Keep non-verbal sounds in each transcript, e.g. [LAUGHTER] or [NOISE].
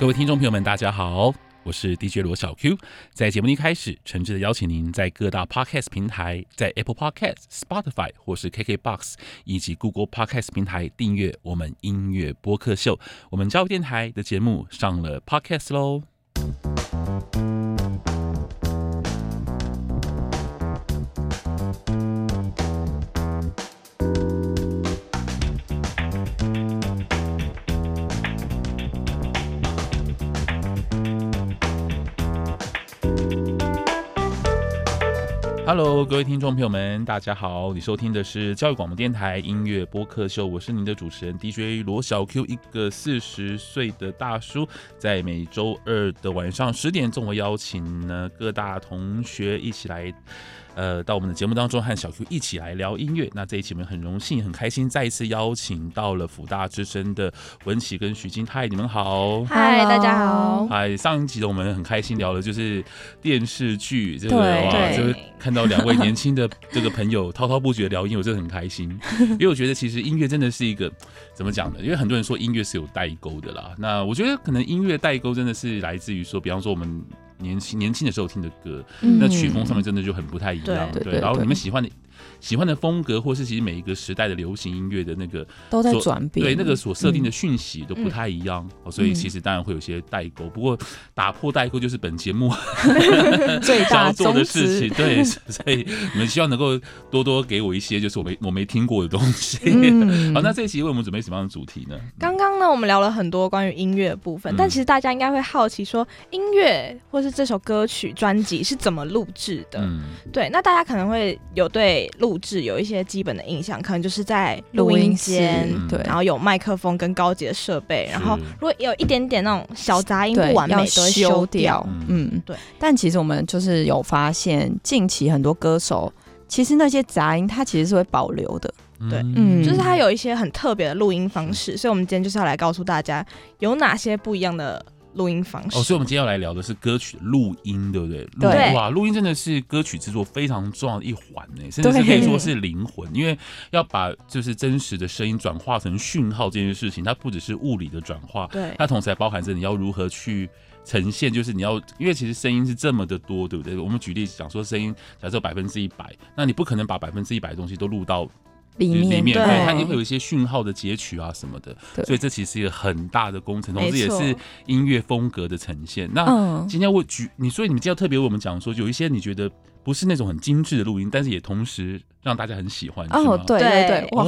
各位听众朋友们，大家好，我是 DJ 罗小 Q。在节目一开始，诚挚的邀请您在各大 Podcast 平台，在 Apple Podcast、Spotify 或是 KKBox 以及 Google Podcast 平台订阅我们音乐播客秀。我们教育电台的节目上了 Podcast 喽。Hello，各位听众朋友们，大家好！你收听的是教育广播电台音乐播客秀，我是您的主持人 DJ 罗小 Q，一个四十岁的大叔，在每周二的晚上十点钟，我邀请呢各大同学一起来。呃，到我们的节目当中和小 Q 一起来聊音乐。那这一期我们很荣幸、很开心，再一次邀请到了辅大之声的文琪跟徐金泰，你们好！嗨，大家好！嗨，上一集的我们很开心聊的就是电视剧，这个哇，就是看到两位年轻的这个朋友滔滔不绝聊音乐，我真的很开心。[LAUGHS] 因为我觉得其实音乐真的是一个怎么讲呢？因为很多人说音乐是有代沟的啦。那我觉得可能音乐代沟真的是来自于说，比方说我们。年轻年轻的时候听的歌，嗯、那曲风上面真的就很不太一样，对，然后你们喜欢的。喜欢的风格，或是其实每一个时代的流行音乐的那个都在转变，对那个所设定的讯息都不太一样，嗯、所以其实当然会有些代沟。不过打破代沟就是本节目 [LAUGHS] 最大 [LAUGHS] 做的事情。对，[LAUGHS] 所以你们希望能够多多给我一些就是我没我没听过的东西。嗯、好，那这一期为我们准备什么样的主题呢？刚刚呢，我们聊了很多关于音乐的部分，嗯、但其实大家应该会好奇说，音乐或是这首歌曲专辑是怎么录制的？嗯，对，那大家可能会有对录录制有一些基本的印象，可能就是在录音间，对，然后有麦克风跟高级的设备，然后如果有一点点那种小杂音不完美，都会修掉。嗯，对。但其实我们就是有发现，近期很多歌手其实那些杂音，它其实是会保留的。对，嗯，就是它有一些很特别的录音方式，所以我们今天就是要来告诉大家有哪些不一样的。录音方式哦，所以我们今天要来聊的是歌曲的录音，对不对？对，哇，录音真的是歌曲制作非常重要的一环呢，甚至是可以说是灵魂，因为要把就是真实的声音转化成讯号这件事情，它不只是物理的转化，对，它同时还包含着你要如何去呈现，就是你要，因为其实声音是这么的多，对不对？我们举例讲说，声音假设百分之一百，那你不可能把百分之一百的东西都录到。里面，对，它也会有一些讯号的截取啊什么的，所以这其实是一个很大的工程，同时也是音乐风格的呈现。那今天我举你，所以你们今天要特别为我们讲说，有一些你觉得不是那种很精致的录音，但是也同时让大家很喜欢。哦，对对对，哇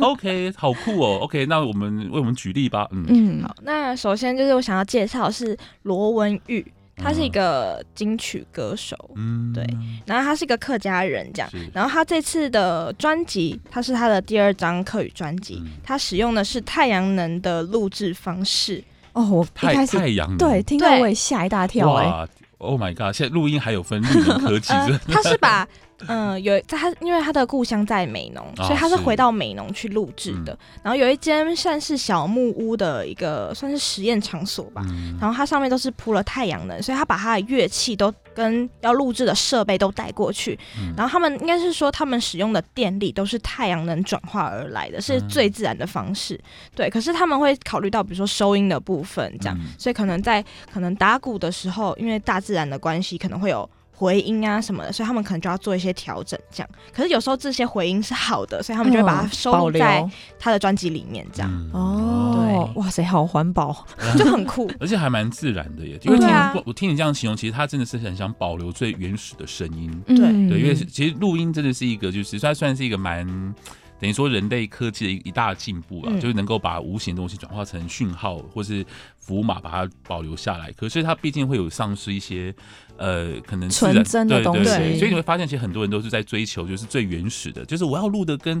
，OK，好酷哦。OK，那我们为我们举例吧。嗯嗯，好，那首先就是我想要介绍的是罗文玉。他是一个金曲歌手，嗯，对，然后他是一个客家人，这样，然后他这次的专辑，他是他的第二张客语专辑，嗯、他使用的是太阳能的录制方式。哦，我一开始太阳能。对，听到我也吓一大跳，欸，哎，Oh my god！现在录音还有分绿能科技，呃，他是把。嗯，有在他，因为他的故乡在美浓，所以他是回到美浓去录制的。然后有一间算是小木屋的一个算是实验场所吧。然后它上面都是铺了太阳能，所以他把他的乐器都跟要录制的设备都带过去。然后他们应该是说，他们使用的电力都是太阳能转化而来的，是最自然的方式。对，可是他们会考虑到比如说收音的部分这样，所以可能在可能打鼓的时候，因为大自然的关系，可能会有。回音啊什么的，所以他们可能就要做一些调整，这样。可是有时候这些回音是好的，所以他们就会把它收录在他的专辑里面，这样。嗯、哦，对，哇塞，好环保，[LAUGHS] 就很酷，而且还蛮自然的耶。因为听、啊、我听你这样形容，其实他真的是很想保留最原始的声音。对、嗯、对，因为其实录音真的是一个，就是它算是一个蛮等于说人类科技的一一大进步啊，嗯、就是能够把无形的东西转化成讯号或是符码，把它保留下来。可是它毕竟会有丧失一些。呃，可能纯真的东西，对对对，所以你会发现，其实很多人都是在追求，就是最原始的，就是我要录的跟，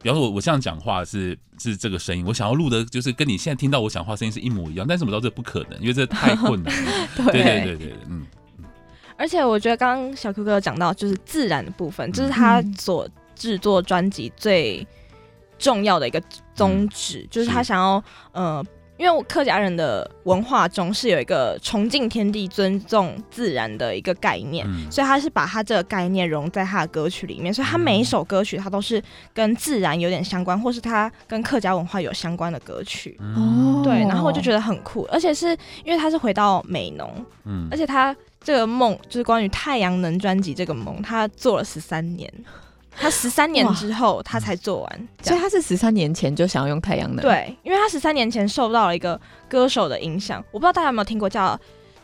比方说我我这样讲话是是这个声音，我想要录的就是跟你现在听到我讲话声音是一模一样，但是我知道这不可能，因为这太 [LAUGHS] 困难了。对，对对对对，嗯。而且我觉得刚刚小 Q 哥讲到，就是自然的部分，这、嗯、是他所制作专辑最重要的一个宗旨，嗯、就是他想要呃。因为我客家人的文化中是有一个崇敬天地、尊重自然的一个概念，嗯、所以他是把他这个概念融在他的歌曲里面，所以他每一首歌曲他都是跟自然有点相关，或是他跟客家文化有相关的歌曲。哦，对，然后我就觉得很酷，而且是因为他是回到美农，嗯，而且他这个梦就是关于太阳能专辑这个梦，他做了十三年。他十三年之后，他才做完，所以他是十三年前就想要用太阳能。对，因为他十三年前受到了一个歌手的影响，我不知道大家有没有听过，叫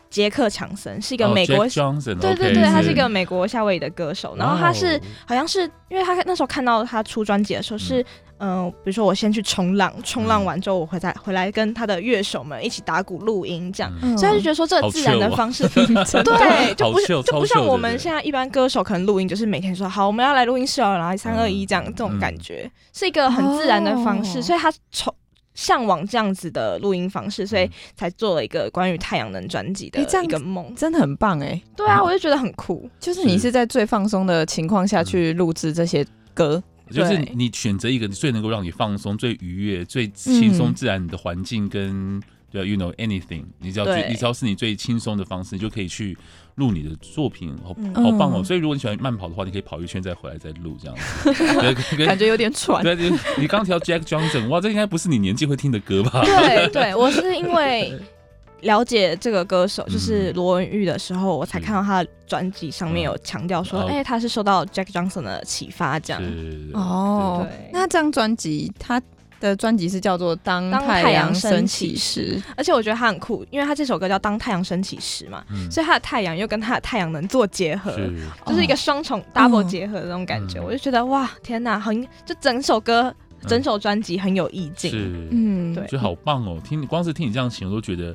杰克强森，是一个美国，对对对，他是一个美国夏威夷的歌手。然后他是好像是因为他那时候看到他出专辑的时候是。嗯、呃，比如说我先去冲浪，冲浪完之后我回再回来跟他的乐手们一起打鼓录音，这样，嗯、所以他就觉得说这自然的方式，[LAUGHS] [LAUGHS] 对，就不就不像我们现在一般歌手可能录音就是每天说好我们要来录音室哦，然后三二一这样这种感觉，嗯、是一个很自然的方式，哦、所以他从向往这样子的录音方式，所以才做了一个关于太阳能专辑的一个梦，真的很棒哎，对啊，我就觉得很酷，就是你是在最放松的情况下去录制这些歌。就是你选择一个最能够让你放松、最愉悦、最轻松自然的环境，跟对，you know anything，你只要最，你只要是你最轻松的方式，你就可以去录你的作品，好，好棒哦！所以如果你喜欢慢跑的话，你可以跑一圈再回来再录这样子，[LAUGHS] 感觉有点喘。对，你刚提到 Jack Johnson，哇，这应该不是你年纪会听的歌吧？对，对我是因为。[LAUGHS] 了解这个歌手就是罗文玉的时候，我才看到他的专辑上面有强调说，哎，他是受到 Jack Johnson 的启发，这样。哦，那这张专辑，他的专辑是叫做《当太阳升起时》，而且我觉得他很酷，因为他这首歌叫《当太阳升起时》嘛，所以他的太阳又跟他的太阳能做结合，就是一个双重 double 结合的那种感觉，我就觉得哇，天哪，很就整首歌。整首专辑很有意境，是，嗯，对，就好棒哦！听你，光是听你这样形容，我都觉得，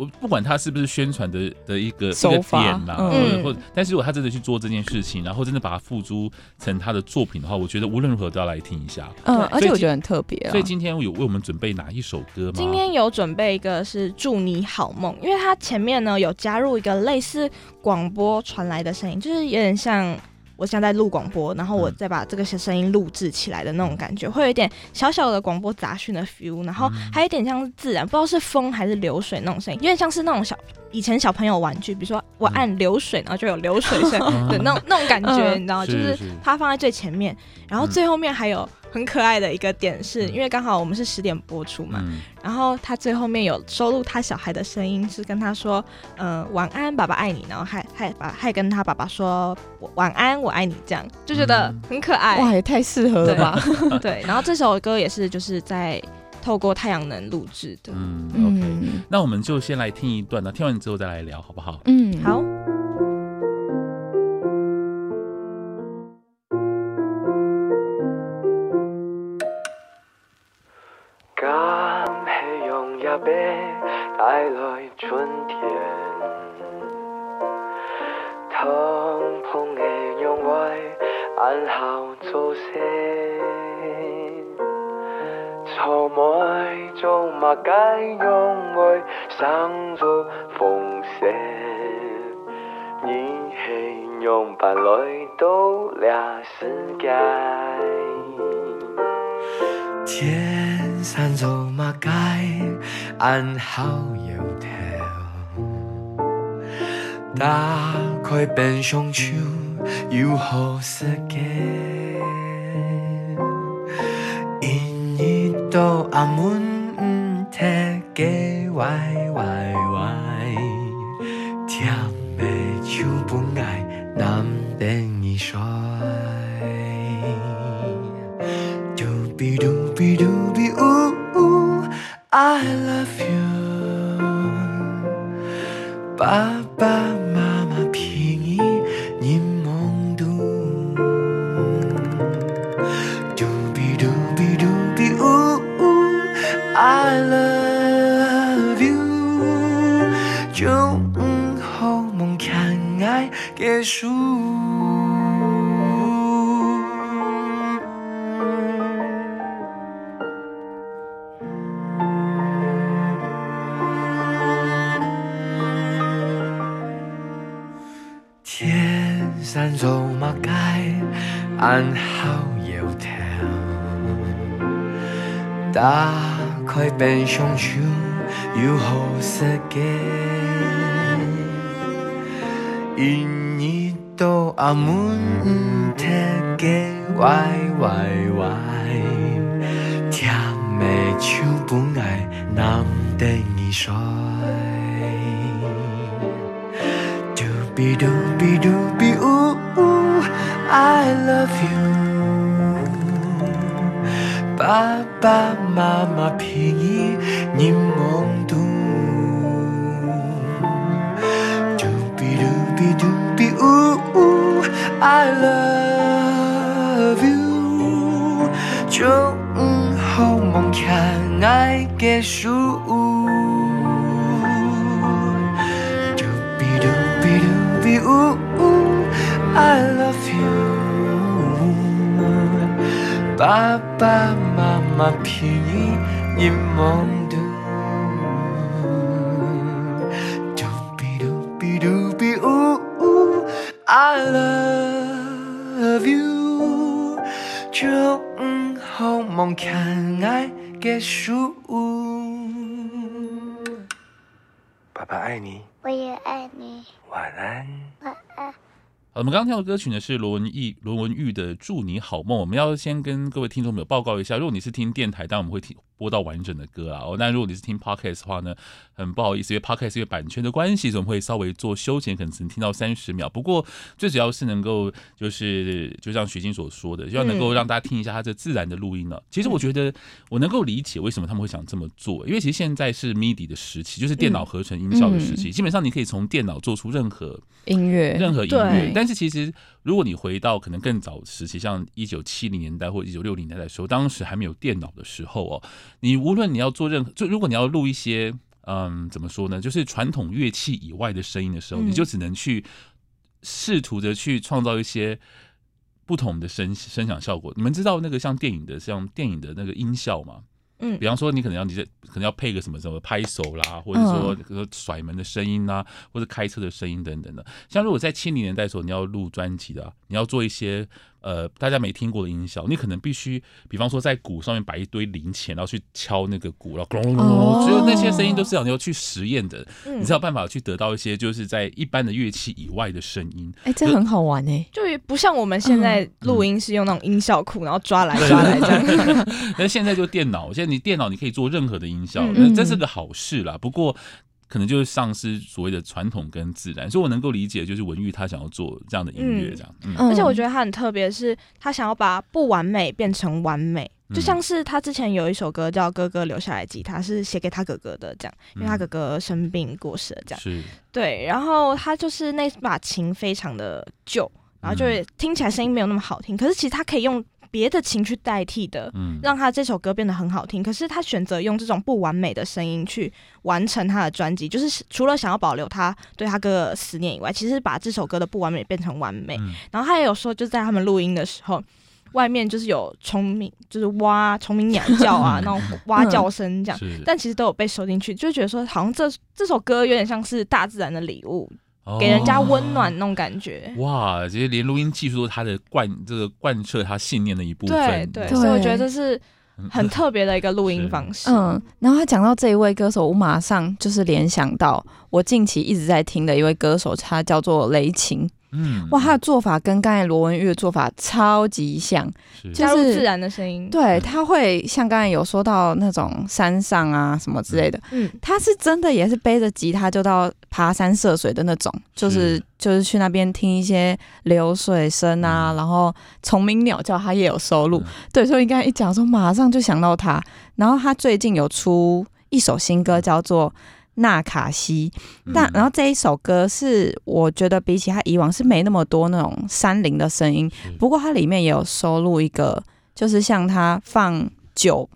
我不管他是不是宣传的的一个一个点啦，或者或，但是如果他真的去做这件事情，然后真的把它付诸成他的作品的话，我觉得无论如何都要来听一下。嗯，而且我觉得很特别。所以今天有为我们准备哪一首歌吗？今天有准备一个是《祝你好梦》，因为它前面呢有加入一个类似广播传来的声音，就是有点像。我现在在录广播，然后我再把这个声音录制起来的那种感觉，会有一点小小的广播杂讯的 feel，然后还有一点像是自然，不知道是风还是流水那种声音，有点像是那种小以前小朋友玩具，比如说我按流水，然后就有流水声 [LAUGHS] 的那种那种感觉，你知道，就是它放在最前面，然后最后面还有。很可爱的一个点是，因为刚好我们是十点播出嘛，嗯、然后他最后面有收录他小孩的声音，是跟他说，嗯、呃，晚安，爸爸爱你，然后还还把还跟他爸爸说晚安，我爱你，这样就觉得很可爱。哇，也太适合了吧？[LAUGHS] 对，然后这首歌也是就是在透过太阳能录制的。嗯，OK，嗯，那我们就先来听一段，那听完之后再来聊，好不好？嗯，好。错没做嘛该让我上做奉献，你系用伴侣度了世界，天山做嘛该安好。打开变双手，又好世界。阿门，贴给歪歪歪，甜的就不爱难等你衰。嘟比嘟比嘟比呜呜，I love you，天山走马街，安好油条，打开冰箱手，有好世界，因你阿门特给歪歪歪，甜美就不爱难得你帅。嘟比嘟比嘟比呜呜，I love you，爸爸妈妈偏依你梦度。嘟比嘟比嘟比呜呜，I love you，就好梦看爱结束。呜呜，I love you，爸爸妈妈偏依你梦。就好梦看爱结束。爸爸爱你，我也爱你。晚安。晚安。好，我们刚刚听到的歌曲呢是罗文义、罗文玉的《祝你好梦》。我们要先跟各位听众朋友报告一下，如果你是听电台，当然我们会听。播到完整的歌啊！哦，那如果你是听 podcast 的话呢，很不好意思，因为 podcast 因为版权的关系，总会稍微做修剪，可能只能听到三十秒。不过最主要是能够，就是就像徐静所说的，希望能够让大家听一下它这自然的录音呢，啊。其实我觉得我能够理解为什么他们会想这么做，因为其实现在是 MIDI 的时期，就是电脑合成音效的时期，基本上你可以从电脑做出任何音乐，任何音乐。但是其实如果你回到可能更早时期，像一九七零年代或一九六零年代的时候，当时还没有电脑的时候哦，你无论你要做任何，就如果你要录一些，嗯，怎么说呢？就是传统乐器以外的声音的时候，嗯、你就只能去试图着去创造一些不同的声声响效果。你们知道那个像电影的，像电影的那个音效吗？嗯，比方说你可能要你这可能要配个什么什么拍手啦，或者说说甩门的声音啦，或者开车的声音等等的。像如果在七零年代的时候你要录专辑的，你要做一些。呃，大家没听过的音效，你可能必须，比方说在鼓上面摆一堆零钱，然后去敲那个鼓，然后咚咚咚咚，只有那些声音都是要你要去实验的，你才有办法去得到一些就是在一般的乐器以外的声音。哎，这很好玩哎，就不像我们现在录音是用那种音效库，然后抓来抓来这样。[LAUGHS] 那现在就电脑，现在你电脑你可以做任何的音效，那这是个好事啦。不过。可能就是丧失所谓的传统跟自然，所以我能够理解，就是文玉他想要做这样的音乐，这样。嗯，而且我觉得他很特别，是他想要把不完美变成完美，就像是他之前有一首歌叫《哥哥留下来吉他》，是写给他哥哥的，这样，因为他哥哥生病过世了，这样。是。对，然后他就是那把琴非常的旧，然后就听起来声音没有那么好听，可是其实他可以用。别的情去代替的，让他这首歌变得很好听。可是他选择用这种不完美的声音去完成他的专辑，就是除了想要保留他对他哥哥思念以外，其实把这首歌的不完美变成完美。然后他也有说，就在他们录音的时候，外面就是有虫鸣，就是蛙虫鸣鸟叫啊，[LAUGHS] 那种蛙叫声这样，但其实都有被收进去，就觉得说好像这这首歌有点像是大自然的礼物。给人家温暖那种感觉，哦、哇！其实连录音技术都是他的贯这个贯彻他信念的一部分，对对，所以我觉得这是很特别的一个录音方式。嗯，然后他讲到这一位歌手，我马上就是联想到我近期一直在听的一位歌手，他叫做雷擎。嗯，哇，他的做法跟刚才罗文玉的做法超级像，是加入自然的声音。对，他会像刚才有说到那种山上啊什么之类的，嗯，他是真的也是背着吉他就到爬山涉水的那种，就是，是就是去那边听一些流水声啊，嗯、然后虫鸣鸟叫，他也有收录。嗯、对，所以刚才一讲说，马上就想到他。然后他最近有出一首新歌，叫做。纳卡西，但然后这一首歌是我觉得比起他以往是没那么多那种山林的声音，不过它里面也有收录一个，就是像他放酒、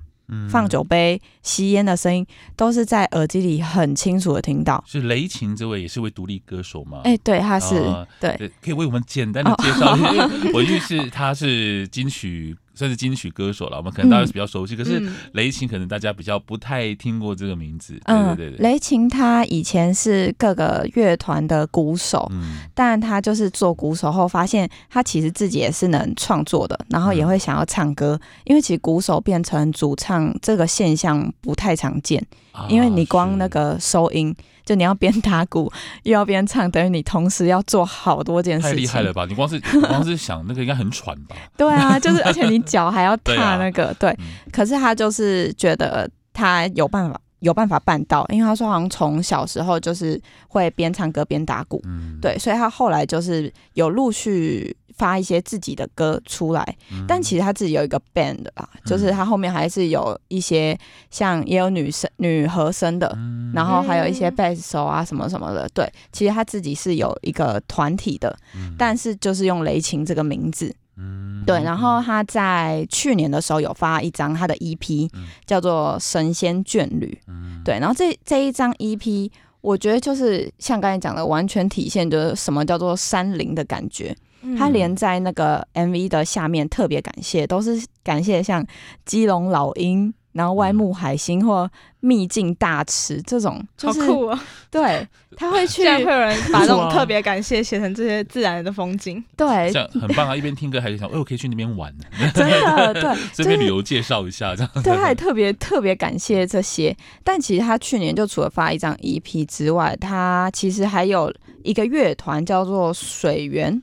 放酒杯、吸烟的声音，都是在耳机里很清楚的听到。是雷琴这位也是位独立歌手吗？哎，对，他是对，可以为我们简单的介绍一下，[LAUGHS] 我就是他是金曲。算是金曲歌手了，我们可能大家比较熟悉。嗯、可是雷琴可能大家比较不太听过这个名字。嗯，对对对。雷琴他以前是各个乐团的鼓手，嗯，但他就是做鼓手后发现他其实自己也是能创作的，然后也会想要唱歌。嗯、因为其实鼓手变成主唱这个现象不太常见，因为你光那个收音，就你要边打鼓 [LAUGHS] 又要边唱，等于你同时要做好多件事情。太厉害了吧！你光是 [LAUGHS] 光是想那个应该很喘吧？对啊，就是而且你脚还要踏 [LAUGHS] 那个，对，啊、对。可是他就是觉得他有办法。有办法办到，因为他说好像从小时候就是会边唱歌边打鼓，嗯、对，所以他后来就是有陆续发一些自己的歌出来，嗯、但其实他自己有一个 band 啊，嗯、就是他后面还是有一些像也有女生女和声的，嗯、然后还有一些贝斯手啊什么什么的，对，其实他自己是有一个团体的，嗯、但是就是用雷琴这个名字。嗯，对，然后他在去年的时候有发一张他的 EP，嗯、叫做《神仙眷侣》。嗯，对，然后这这一张 EP，我觉得就是像刚才讲的，完全体现就是什么叫做山林的感觉。嗯、他连在那个 MV 的下面特别感谢，都是感谢像基隆老鹰。然后外木海星或秘境大池这种，就是好酷哦！对，他会去，会有人把这种特别感谢写成这些自然的风景，对，这样很棒啊！一边听歌还是想，哎，我可以去那边玩，[LAUGHS] 真的对，[LAUGHS] 这边旅游介绍一下这样。对，他也特别特别感谢这些。但其实他去年就除了发一张 EP 之外，他其实还有一个乐团叫做水源。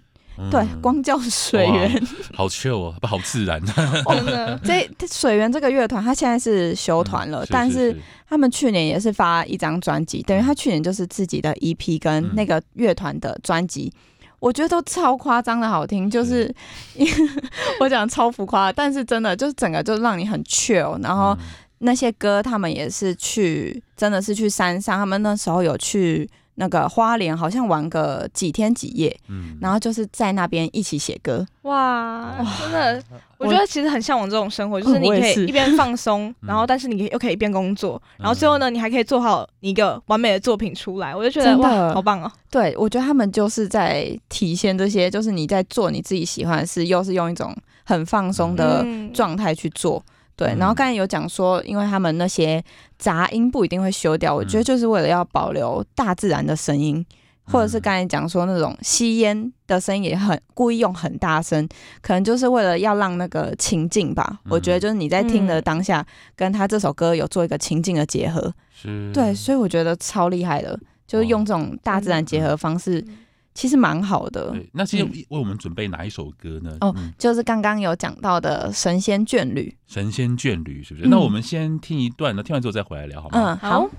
对，光叫水源，好 chill 哦，不好自然。[LAUGHS] 真的，这水源这个乐团，他现在是休团了，但是他们去年也是发一张专辑，等于他去年就是自己的 EP 跟那个乐团的专辑，我觉得都超夸张的好听，就是 [LAUGHS] 我讲超浮夸，但是真的就是整个就让你很 chill，然后那些歌他们也是去，真的是去山上，他们那时候有去。那个花莲好像玩个几天几夜，嗯，然后就是在那边一起写歌，哇，真的，我觉得其实很向往这种生活，就是你可以一边放松，然后但是你又可以一边工作，然后最后呢，你还可以做好一个完美的作品出来，我就觉得哇，好棒哦！对，我觉得他们就是在体现这些，就是你在做你自己喜欢的事，又是用一种很放松的状态去做。对，然后刚才有讲说，因为他们那些杂音不一定会修掉，我觉得就是为了要保留大自然的声音，或者是刚才讲说那种吸烟的声音也很故意用很大声，可能就是为了要让那个情境吧。我觉得就是你在听的当下，跟他这首歌有做一个情境的结合，对，所以我觉得超厉害的，就是用这种大自然结合方式。其实蛮好的。那今天为我们准备哪一首歌呢？哦，就是刚刚有讲到的《神仙眷侣》。神仙眷侣是不是？那我们先听一段，那听完之后再回来聊，好吗？嗯，好。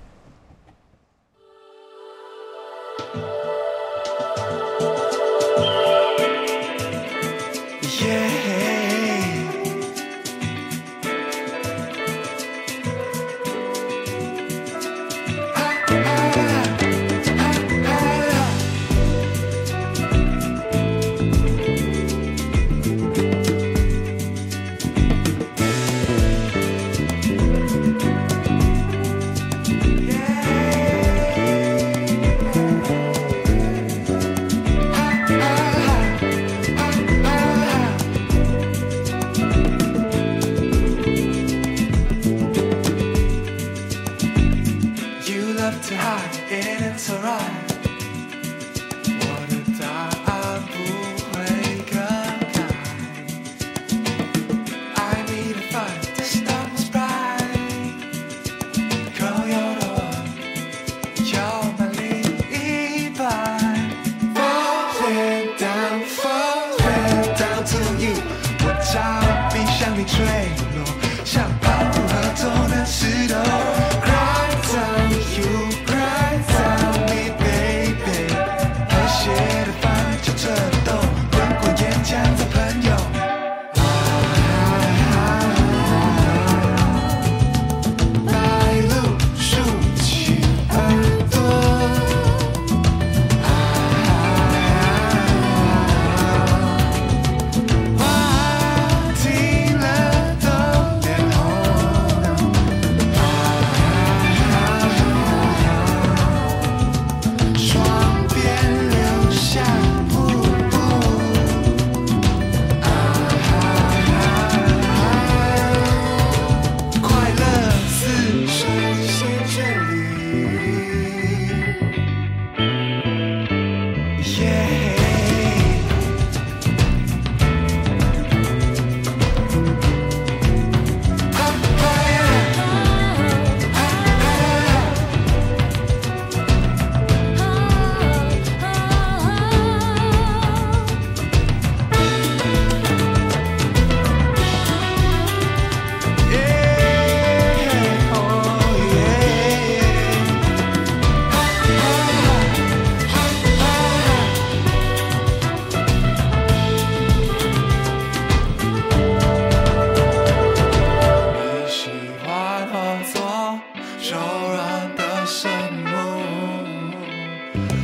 什么？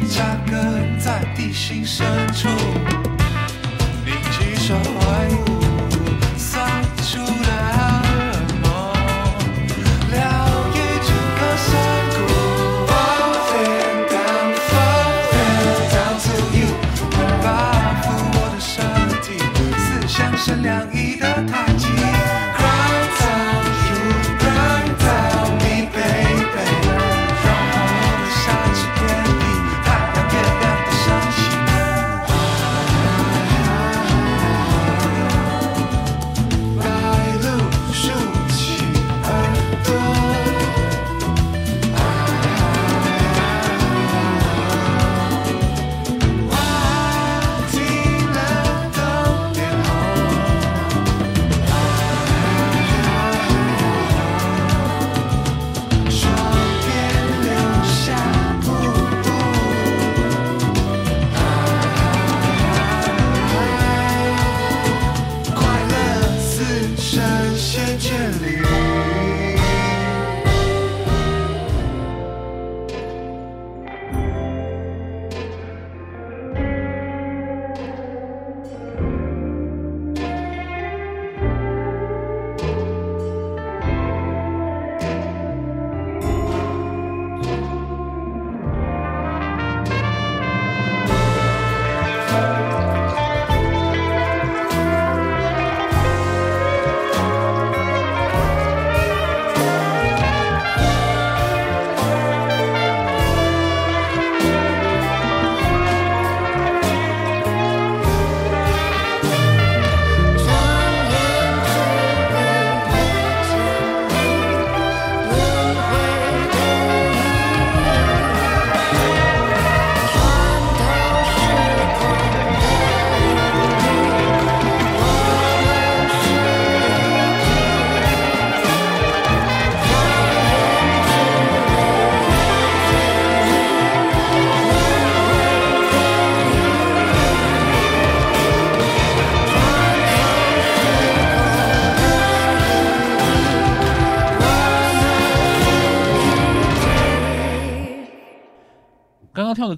扎根在地心深处。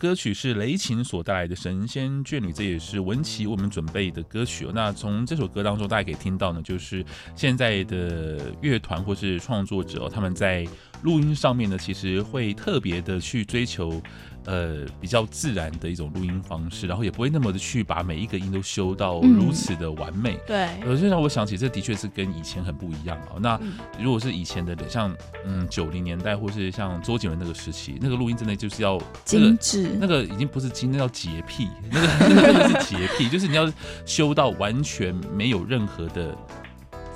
歌曲是雷琴所带来的《神仙眷侣》，这也是文琪为我们准备的歌曲。那从这首歌当中，大家可以听到呢，就是现在的乐团或是创作者，他们在录音上面呢，其实会特别的去追求。呃，比较自然的一种录音方式，然后也不会那么的去把每一个音都修到如此的完美。嗯、对，呃，就让我想起，这的确是跟以前很不一样啊。那如果是以前的，像嗯九零年代，或是像周杰伦那个时期，那个录音真的就是要、那个、精致，那个已经不是精，那叫洁癖，那个那个真的是洁癖，就是你要修到完全没有任何的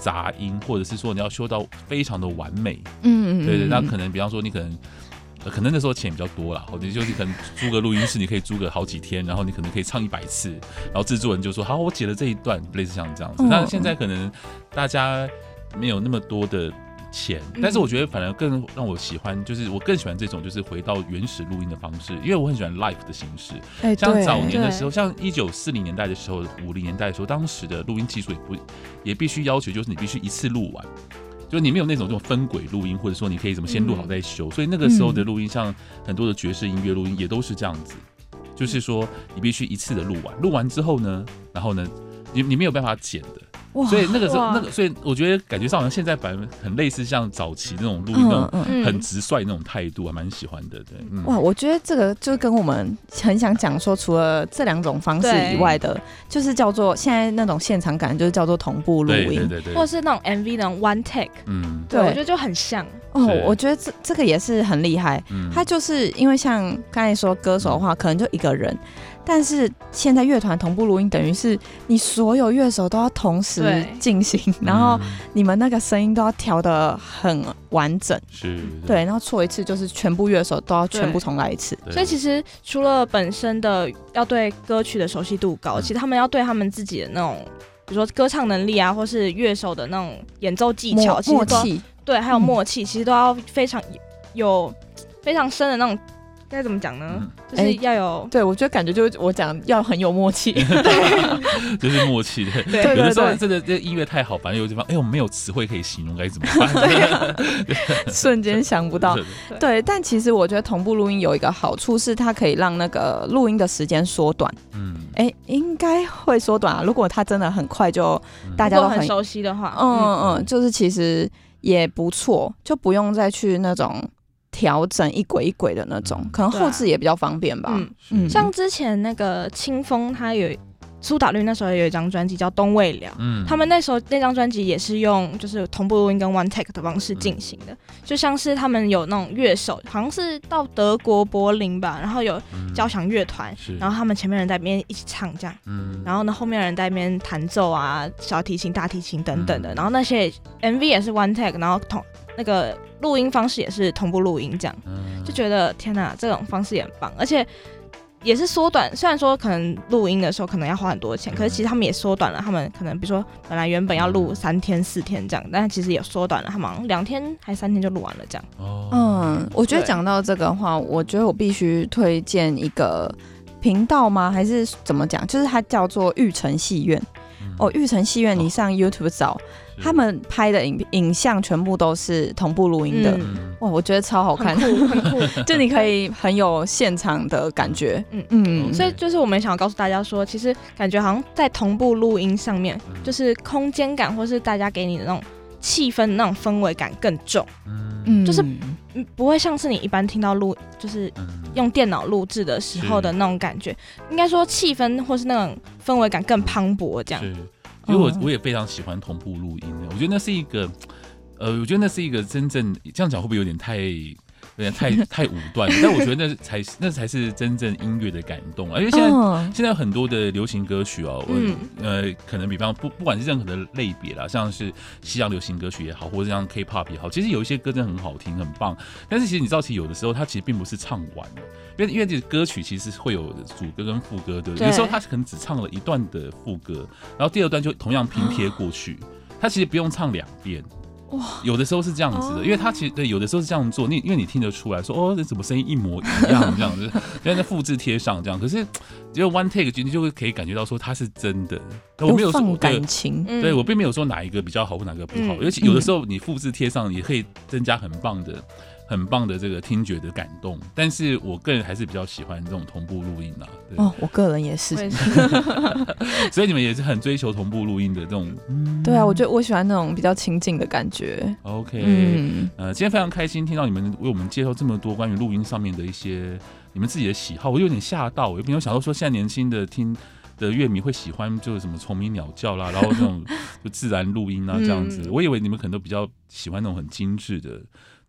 杂音，或者是说你要修到非常的完美。嗯嗯，对对，那可能比方说你可能。可能那时候钱比较多了，或者就是可能租个录音室，你可以租个好几天，然后你可能可以唱一百次，然后制作人就说好，我解了这一段，类似像这样子。那现在可能大家没有那么多的钱，但是我觉得反而更让我喜欢，就是我更喜欢这种就是回到原始录音的方式，因为我很喜欢 live 的形式。像早年的时候，像一九四零年代的时候，五零年代的时候，当时的录音技术也不也必须要求，就是你必须一次录完。就你没有那种这种分轨录音，或者说你可以怎么先录好再修，嗯、所以那个时候的录音，像很多的爵士音乐录音也都是这样子，就是说你必须一次的录完，录完之后呢，然后呢，你你没有办法剪的。所以那个时候，那个，所以我觉得感觉上好像现在反而很类似像早期那种录音那种很直率那种态度，还蛮喜欢的。对，哇，我觉得这个就是跟我们很想讲说，除了这两种方式以外的，就是叫做现在那种现场感，就是叫做同步录音，对对对，或者是那种 MV 那种 one take，嗯，对，我觉得就很像。哦，我觉得这这个也是很厉害。嗯。他就是因为像刚才说歌手的话，可能就一个人。但是现在乐团同步录音，等于是你所有乐手都要同时进行，然后你们那个声音都要调的很完整，是，对，然后错一次就是全部乐手都要全部重来一次。所以其实除了本身的要对歌曲的熟悉度高，其实他们要对他们自己的那种，比如说歌唱能力啊，或是乐手的那种演奏技巧、默契，对，还有默契，嗯、其实都要非常有非常深的那种。该怎么讲呢？就是要有，欸、对我觉得感觉就是我讲要很有默契，[LAUGHS] 就是默契。对，对有的时候真的这个音乐太好，反正有地方，哎、欸，我们没有词汇可以形容该怎么办？[LAUGHS] [LAUGHS] 瞬间想不到。对，但其实我觉得同步录音有一个好处是，它可以让那个录音的时间缩短。嗯，哎、欸，应该会缩短啊。如果它真的很快，就大家都很，很熟悉的话，嗯嗯，就是其实也不错，就不用再去那种。调整一轨一轨的那种，可能后置也比较方便吧。嗯，像之前那个清风，他有苏打绿那时候也有一张专辑叫《东未了》，嗯，他们那时候那张专辑也是用就是同步录音跟 one take 的方式进行的，嗯、就像是他们有那种乐手，好像是到德国柏林吧，然后有交响乐团，嗯、然后他们前面人在那边一起唱这样，嗯，然后呢后面人在那边弹奏啊，小提琴、大提琴等等的，嗯、然后那些 MV 也是 one take，然后同那个录音方式也是同步录音这样，嗯、就觉得天哪，这种方式也很棒，而且。也是缩短，虽然说可能录音的时候可能要花很多钱，嗯、可是其实他们也缩短了。他们可能比如说本来原本要录三天四天这样，但其实也缩短了，他们两天还三天就录完了这样。哦，嗯，我觉得讲到这个的话，我觉得我必须推荐一个频道吗？还是怎么讲？就是它叫做玉成戏院。嗯、哦，玉成戏院，你上 YouTube 找。哦他们拍的影影像全部都是同步录音的，嗯、哇，我觉得超好看，很酷，很酷。[LAUGHS] 就你可以很有现场的感觉，嗯嗯，所以就是我们想要告诉大家说，其实感觉好像在同步录音上面，就是空间感或是大家给你的那种气氛、那种氛围感更重，嗯，就是不会像是你一般听到录，就是用电脑录制的时候的那种感觉，应该说气氛或是那种氛围感更磅礴，这样。因为我我也非常喜欢同步录音的，我觉得那是一个，呃，我觉得那是一个真正这样讲会不会有点太有点太 [LAUGHS] 太武断？但我觉得那才是那才是真正音乐的感动啊！因为现在、oh. 现在有很多的流行歌曲哦，嗯、呃，可能比方不不管是任何的类别啦，像是西洋流行歌曲也好，或者像 K-pop 也好，其实有一些歌真的很好听，很棒。但是其实你知道，其实有的时候它其实并不是唱完的，因为因为这个歌曲其实会有主歌跟副歌，对不对？对，有时候它可能只唱了一段的副歌，然后第二段就同样拼贴过去，他其实不用唱两遍。哇，有的时候是这样子的，因为他其实对有的时候是这样做，你因为你听得出来说，哦，这怎么声音一模一样这样子，[LAUGHS] 现在复制贴上这样，可是只有 one take，你就会可以感觉到说它是真的，我没有说感情，对我并没有说哪一个比较好或哪个不好，尤其有的时候你复制贴上也可以增加很棒的。很棒的这个听觉的感动，但是我个人还是比较喜欢这种同步录音啊。对哦，我个人也是，[LAUGHS] 所以你们也是很追求同步录音的这种。嗯、对啊，我觉得我喜欢那种比较亲近的感觉。OK，嗯，呃，今天非常开心听到你们为我们介绍这么多关于录音上面的一些你们自己的喜好，我有点吓到，我也没有想到说现在年轻的听的乐迷会喜欢就是什么虫鸣鸟叫啦，然后这种就 [LAUGHS] 自然录音啊这样子，嗯、我以为你们可能都比较喜欢那种很精致的。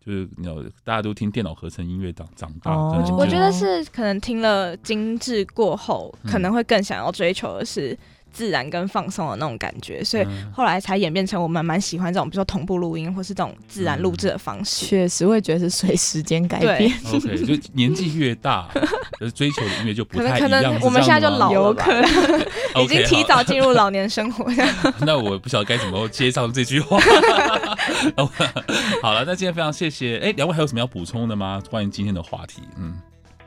就是你知道，大家都听电脑合成音乐长长大。Oh, 我觉得是可能听了精致过后，嗯、可能会更想要追求的是自然跟放松的那种感觉，所以后来才演变成我们蛮喜欢这种，比如说同步录音或是这种自然录制的方式。确、嗯、实会觉得是随时间改变。对 [LAUGHS] OK，就年纪越大，就 [LAUGHS] 是追求的音乐就不太一样。可能可能我们现在就老了吧，[LAUGHS] 已经提早进入老年生活。那我不晓得该怎么接上这句话。好了，那今天非常谢谢。哎，两位还有什么要补充的吗？关于今天的话题，嗯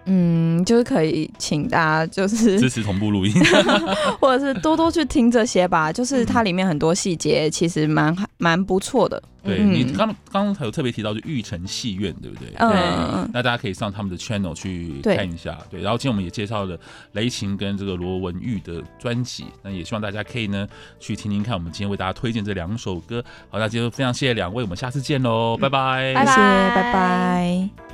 嗯，就是可以请大家就是支持同步录音，[LAUGHS] 或者是多多去听这些吧。就是它里面很多细节其实蛮蛮不错的。对、嗯、你刚刚才有特别提到，就玉成戏院，对不对？嗯，对，那大家可以上他们的 channel 去看一下。对，对，然后今天我们也介绍了雷琴跟这个罗文玉的专辑，那也希望大家可以呢去听听看。我们今天为大家推荐这两首歌。好，那今天非常谢谢两位，我们下次见喽，拜拜，谢谢，拜拜。